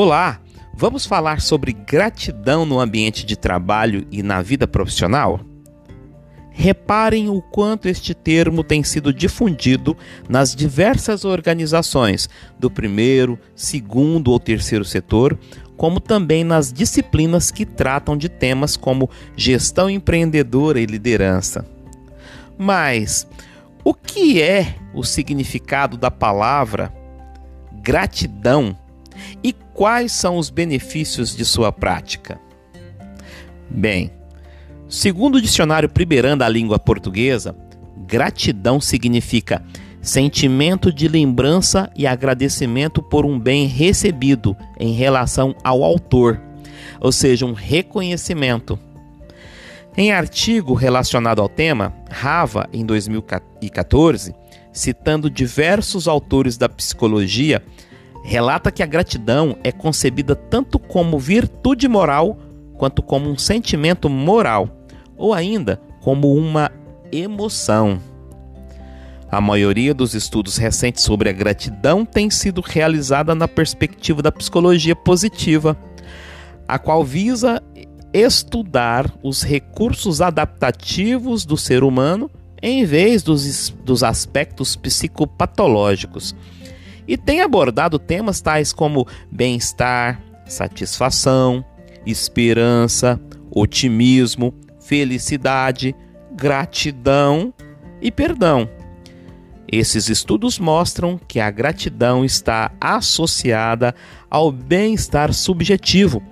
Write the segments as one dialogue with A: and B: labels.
A: Olá, vamos falar sobre gratidão no ambiente de trabalho e na vida profissional? Reparem o quanto este termo tem sido difundido nas diversas organizações do primeiro, segundo ou terceiro setor, como também nas disciplinas que tratam de temas como gestão empreendedora e liderança. Mas o que é o significado da palavra gratidão e quais são os benefícios de sua prática? Bem, segundo o dicionário Primeirão da língua portuguesa, gratidão significa sentimento de lembrança e agradecimento por um bem recebido em relação ao autor, ou seja, um reconhecimento. Em artigo relacionado ao tema, Rava, em 2014, citando diversos autores da psicologia, relata que a gratidão é concebida tanto como virtude moral quanto como um sentimento moral, ou ainda como uma emoção. A maioria dos estudos recentes sobre a gratidão tem sido realizada na perspectiva da psicologia positiva, a qual visa estudar os recursos adaptativos do ser humano em vez dos, dos aspectos psicopatológicos. E tem abordado temas tais como bem-estar, satisfação, esperança, otimismo, felicidade, gratidão e perdão. Esses estudos mostram que a gratidão está associada ao bem-estar subjetivo,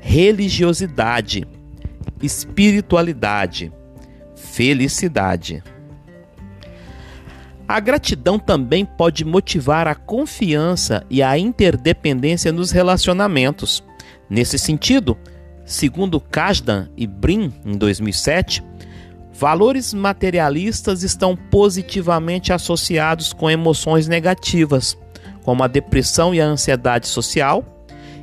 A: religiosidade, espiritualidade, felicidade. A gratidão também pode motivar a confiança e a interdependência nos relacionamentos. Nesse sentido, segundo Kasdan e Brin, em 2007, valores materialistas estão positivamente associados com emoções negativas, como a depressão e a ansiedade social,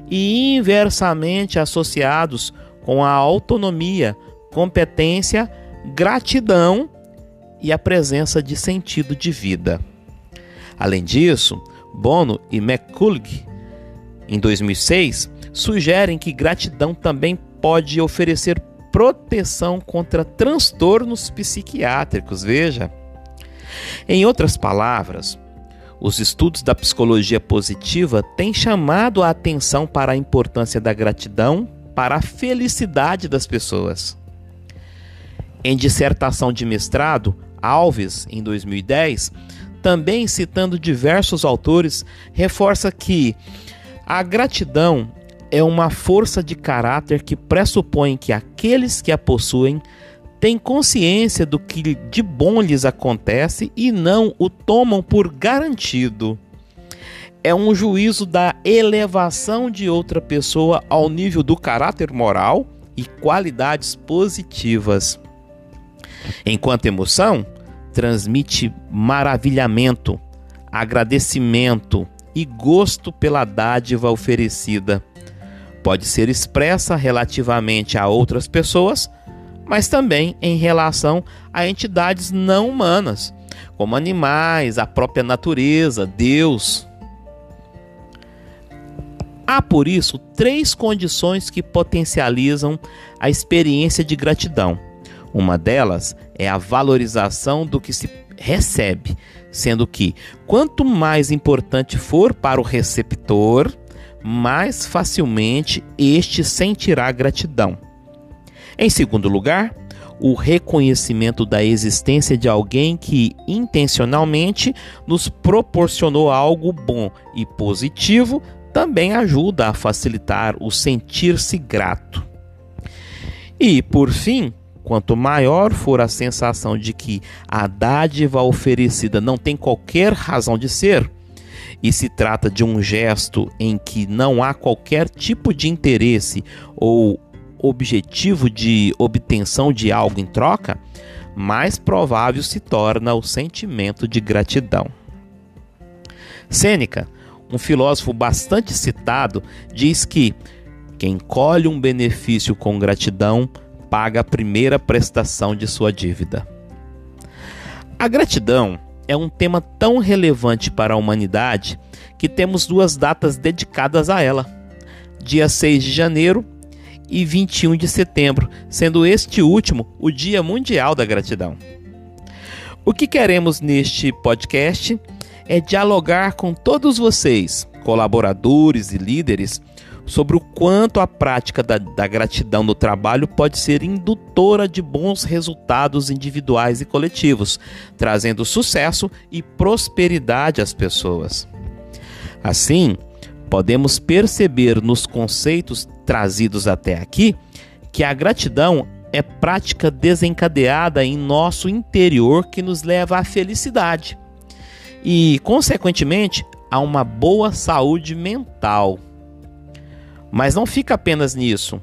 A: e inversamente associados com a autonomia, competência, gratidão e a presença de sentido de vida. Além disso, Bono e McCullough, em 2006, sugerem que gratidão também pode oferecer proteção contra transtornos psiquiátricos, veja. Em outras palavras, os estudos da psicologia positiva têm chamado a atenção para a importância da gratidão para a felicidade das pessoas. Em dissertação de mestrado, Alves, em 2010, também citando diversos autores, reforça que a gratidão é uma força de caráter que pressupõe que aqueles que a possuem têm consciência do que de bom lhes acontece e não o tomam por garantido. É um juízo da elevação de outra pessoa ao nível do caráter moral e qualidades positivas. Enquanto emoção, transmite maravilhamento, agradecimento e gosto pela dádiva oferecida. Pode ser expressa relativamente a outras pessoas, mas também em relação a entidades não humanas, como animais, a própria natureza, Deus. Há por isso três condições que potencializam a experiência de gratidão uma delas é a valorização do que se recebe, sendo que quanto mais importante for para o receptor, mais facilmente este sentirá gratidão. Em segundo lugar, o reconhecimento da existência de alguém que intencionalmente nos proporcionou algo bom e positivo também ajuda a facilitar o sentir-se grato. E, por fim, Quanto maior for a sensação de que a dádiva oferecida não tem qualquer razão de ser, e se trata de um gesto em que não há qualquer tipo de interesse ou objetivo de obtenção de algo em troca, mais provável se torna o sentimento de gratidão. Sêneca, um filósofo bastante citado, diz que quem colhe um benefício com gratidão paga a primeira prestação de sua dívida. A gratidão é um tema tão relevante para a humanidade que temos duas datas dedicadas a ela: dia 6 de janeiro e 21 de setembro, sendo este último o Dia Mundial da Gratidão. O que queremos neste podcast é dialogar com todos vocês, colaboradores e líderes, sobre o quanto a prática da, da, gratidão no trabalho pode ser indutora de bons resultados individuais e coletivos, trazendo sucesso e prosperidade às pessoas. Assim, podemos perceber nos conceitos trazidos até aqui que a gratidão é prática desencadeada em nosso interior que nos leva à felicidade e, consequentemente, a uma boa saúde mental. Mas não fica apenas nisso.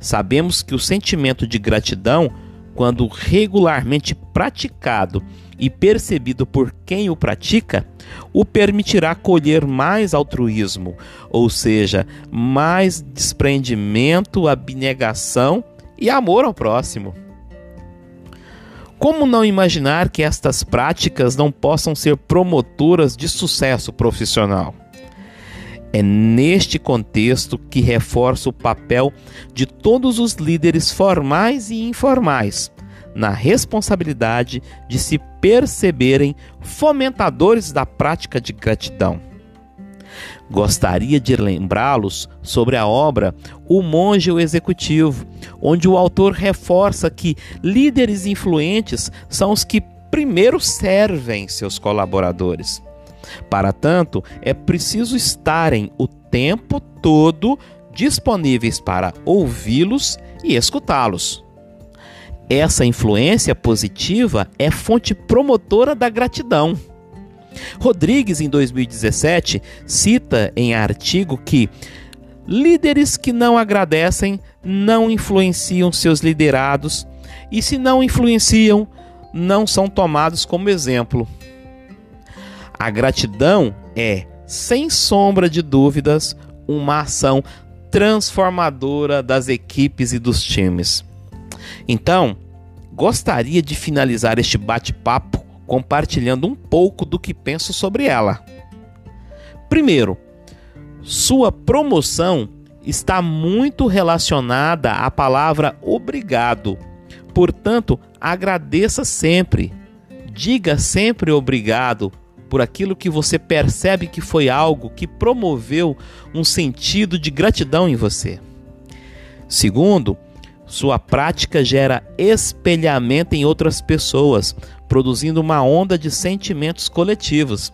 A: Sabemos que o sentimento de gratidão, quando regularmente praticado e percebido por quem o pratica, o permitirá colher mais altruísmo, ou seja, mais desprendimento, abnegação e amor ao próximo. Como não imaginar que estas práticas não possam ser promotoras de sucesso profissional? É neste contexto que reforça o papel de todos os líderes formais e informais na responsabilidade de se perceberem fomentadores da prática de gratidão. Gostaria de lembrá-los sobre a obra O Monge o Executivo, onde o autor reforça que líderes influentes são os que primeiro servem seus colaboradores. Para tanto, é preciso estarem o tempo todo disponíveis para ouvi-los e escutá-los. Essa influência positiva é fonte promotora da gratidão. Rodrigues, em 2017, cita em artigo que líderes que não agradecem não influenciam seus liderados e, se não influenciam, não são tomados como exemplo. A gratidão é, sem sombra de dúvidas, uma ação transformadora das equipes e dos times. Então, gostaria de finalizar este bate-papo compartilhando um pouco do que penso sobre ela. Primeiro, sua promoção está muito relacionada à palavra obrigado. Portanto, agradeça sempre. Diga sempre obrigado por aquilo que você percebe que foi algo que promoveu um sentido de gratidão em você. Segundo, sua prática gera espelhamento em outras pessoas, produzindo uma onda de sentimentos coletivos.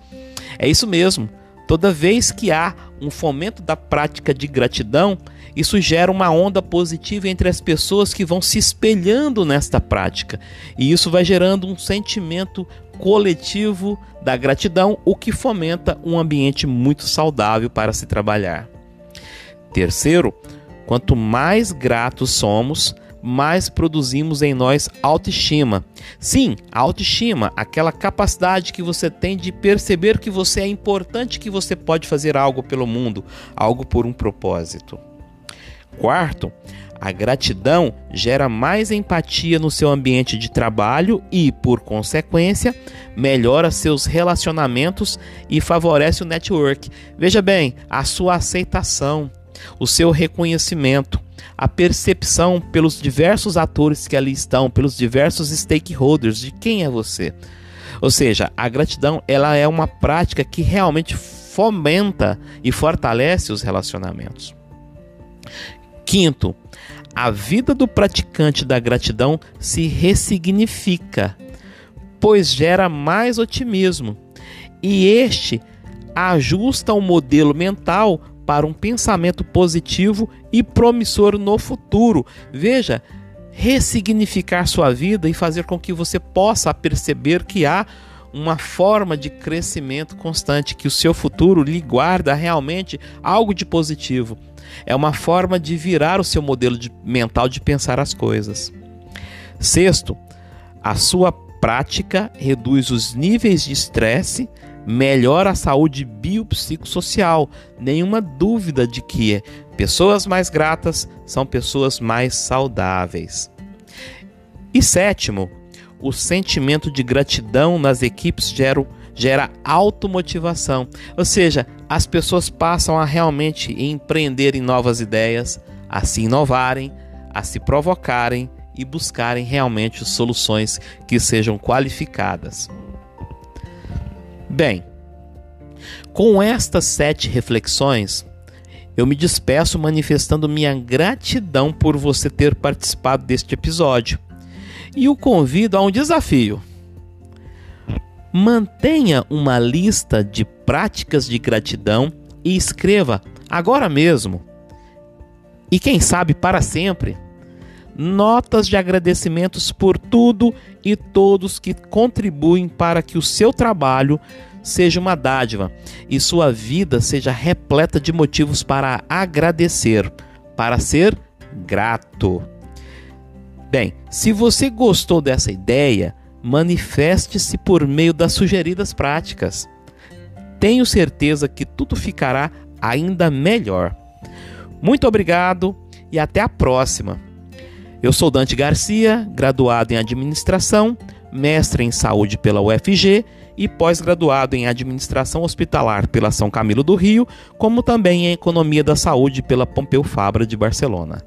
A: É isso mesmo. Toda vez que há um fomento da prática de gratidão, isso gera uma onda positiva entre as pessoas que vão se espelhando nesta prática. E isso vai gerando um sentimento coletivo da gratidão, o que fomenta um ambiente muito saudável para se trabalhar. Terceiro, quanto mais gratos somos, mais produzimos em nós autoestima. Sim, autoestima, aquela capacidade que você tem de perceber que você é importante, que você pode fazer algo pelo mundo, algo por um propósito. Quarto, a gratidão gera mais empatia no seu ambiente de trabalho e, por consequência, melhora seus relacionamentos e favorece o network. Veja bem, a sua aceitação, o seu reconhecimento a percepção pelos diversos atores que ali estão, pelos diversos stakeholders de quem é você. Ou seja, a gratidão ela é uma prática que realmente fomenta e fortalece os relacionamentos. Quinto, a vida do praticante da gratidão se ressignifica, pois gera mais otimismo. E este ajusta o modelo mental para um pensamento positivo e promissor no futuro. Veja, ressignificar sua vida e fazer com que você possa perceber que há uma forma de crescimento constante, que o seu futuro lhe guarda realmente algo de positivo. É uma forma de virar o seu modelo de, mental de pensar as coisas. Sexto, a sua prática reduz os níveis de estresse melhora a saúde biopsicossocial. Nenhuma dúvida de que pessoas mais gratas são pessoas mais saudáveis. E sétimo, o sentimento de gratidão nas equipes gera, gera automotivação. Ou seja, as pessoas passam a realmente empreender em novas ideias, a se inovarem, a se provocarem e buscarem realmente soluções que sejam qualificadas. Bem, com estas sete reflexões, eu me despeço manifestando minha gratidão por você ter participado deste episódio e o convido a um desafio. Mantenha uma lista de práticas de gratidão e escreva agora mesmo. E quem sabe para sempre notas de agradecimentos por tudo e todos que contribuem para que o seu trabalho seja uma dádiva e sua vida seja repleta de motivos para agradecer, para ser grato. Bem, se você gostou dessa ideia, manifeste-se por meio das sugeridas práticas. Tenho certeza que tudo ficará ainda melhor. Muito obrigado e até a próxima! Eu sou Dante Garcia, graduado em administração, mestre em saúde pela UFG e pós-graduado em administração hospitalar pela São Camilo do Rio, como também em economia da saúde pela Pompeu Fabra de Barcelona.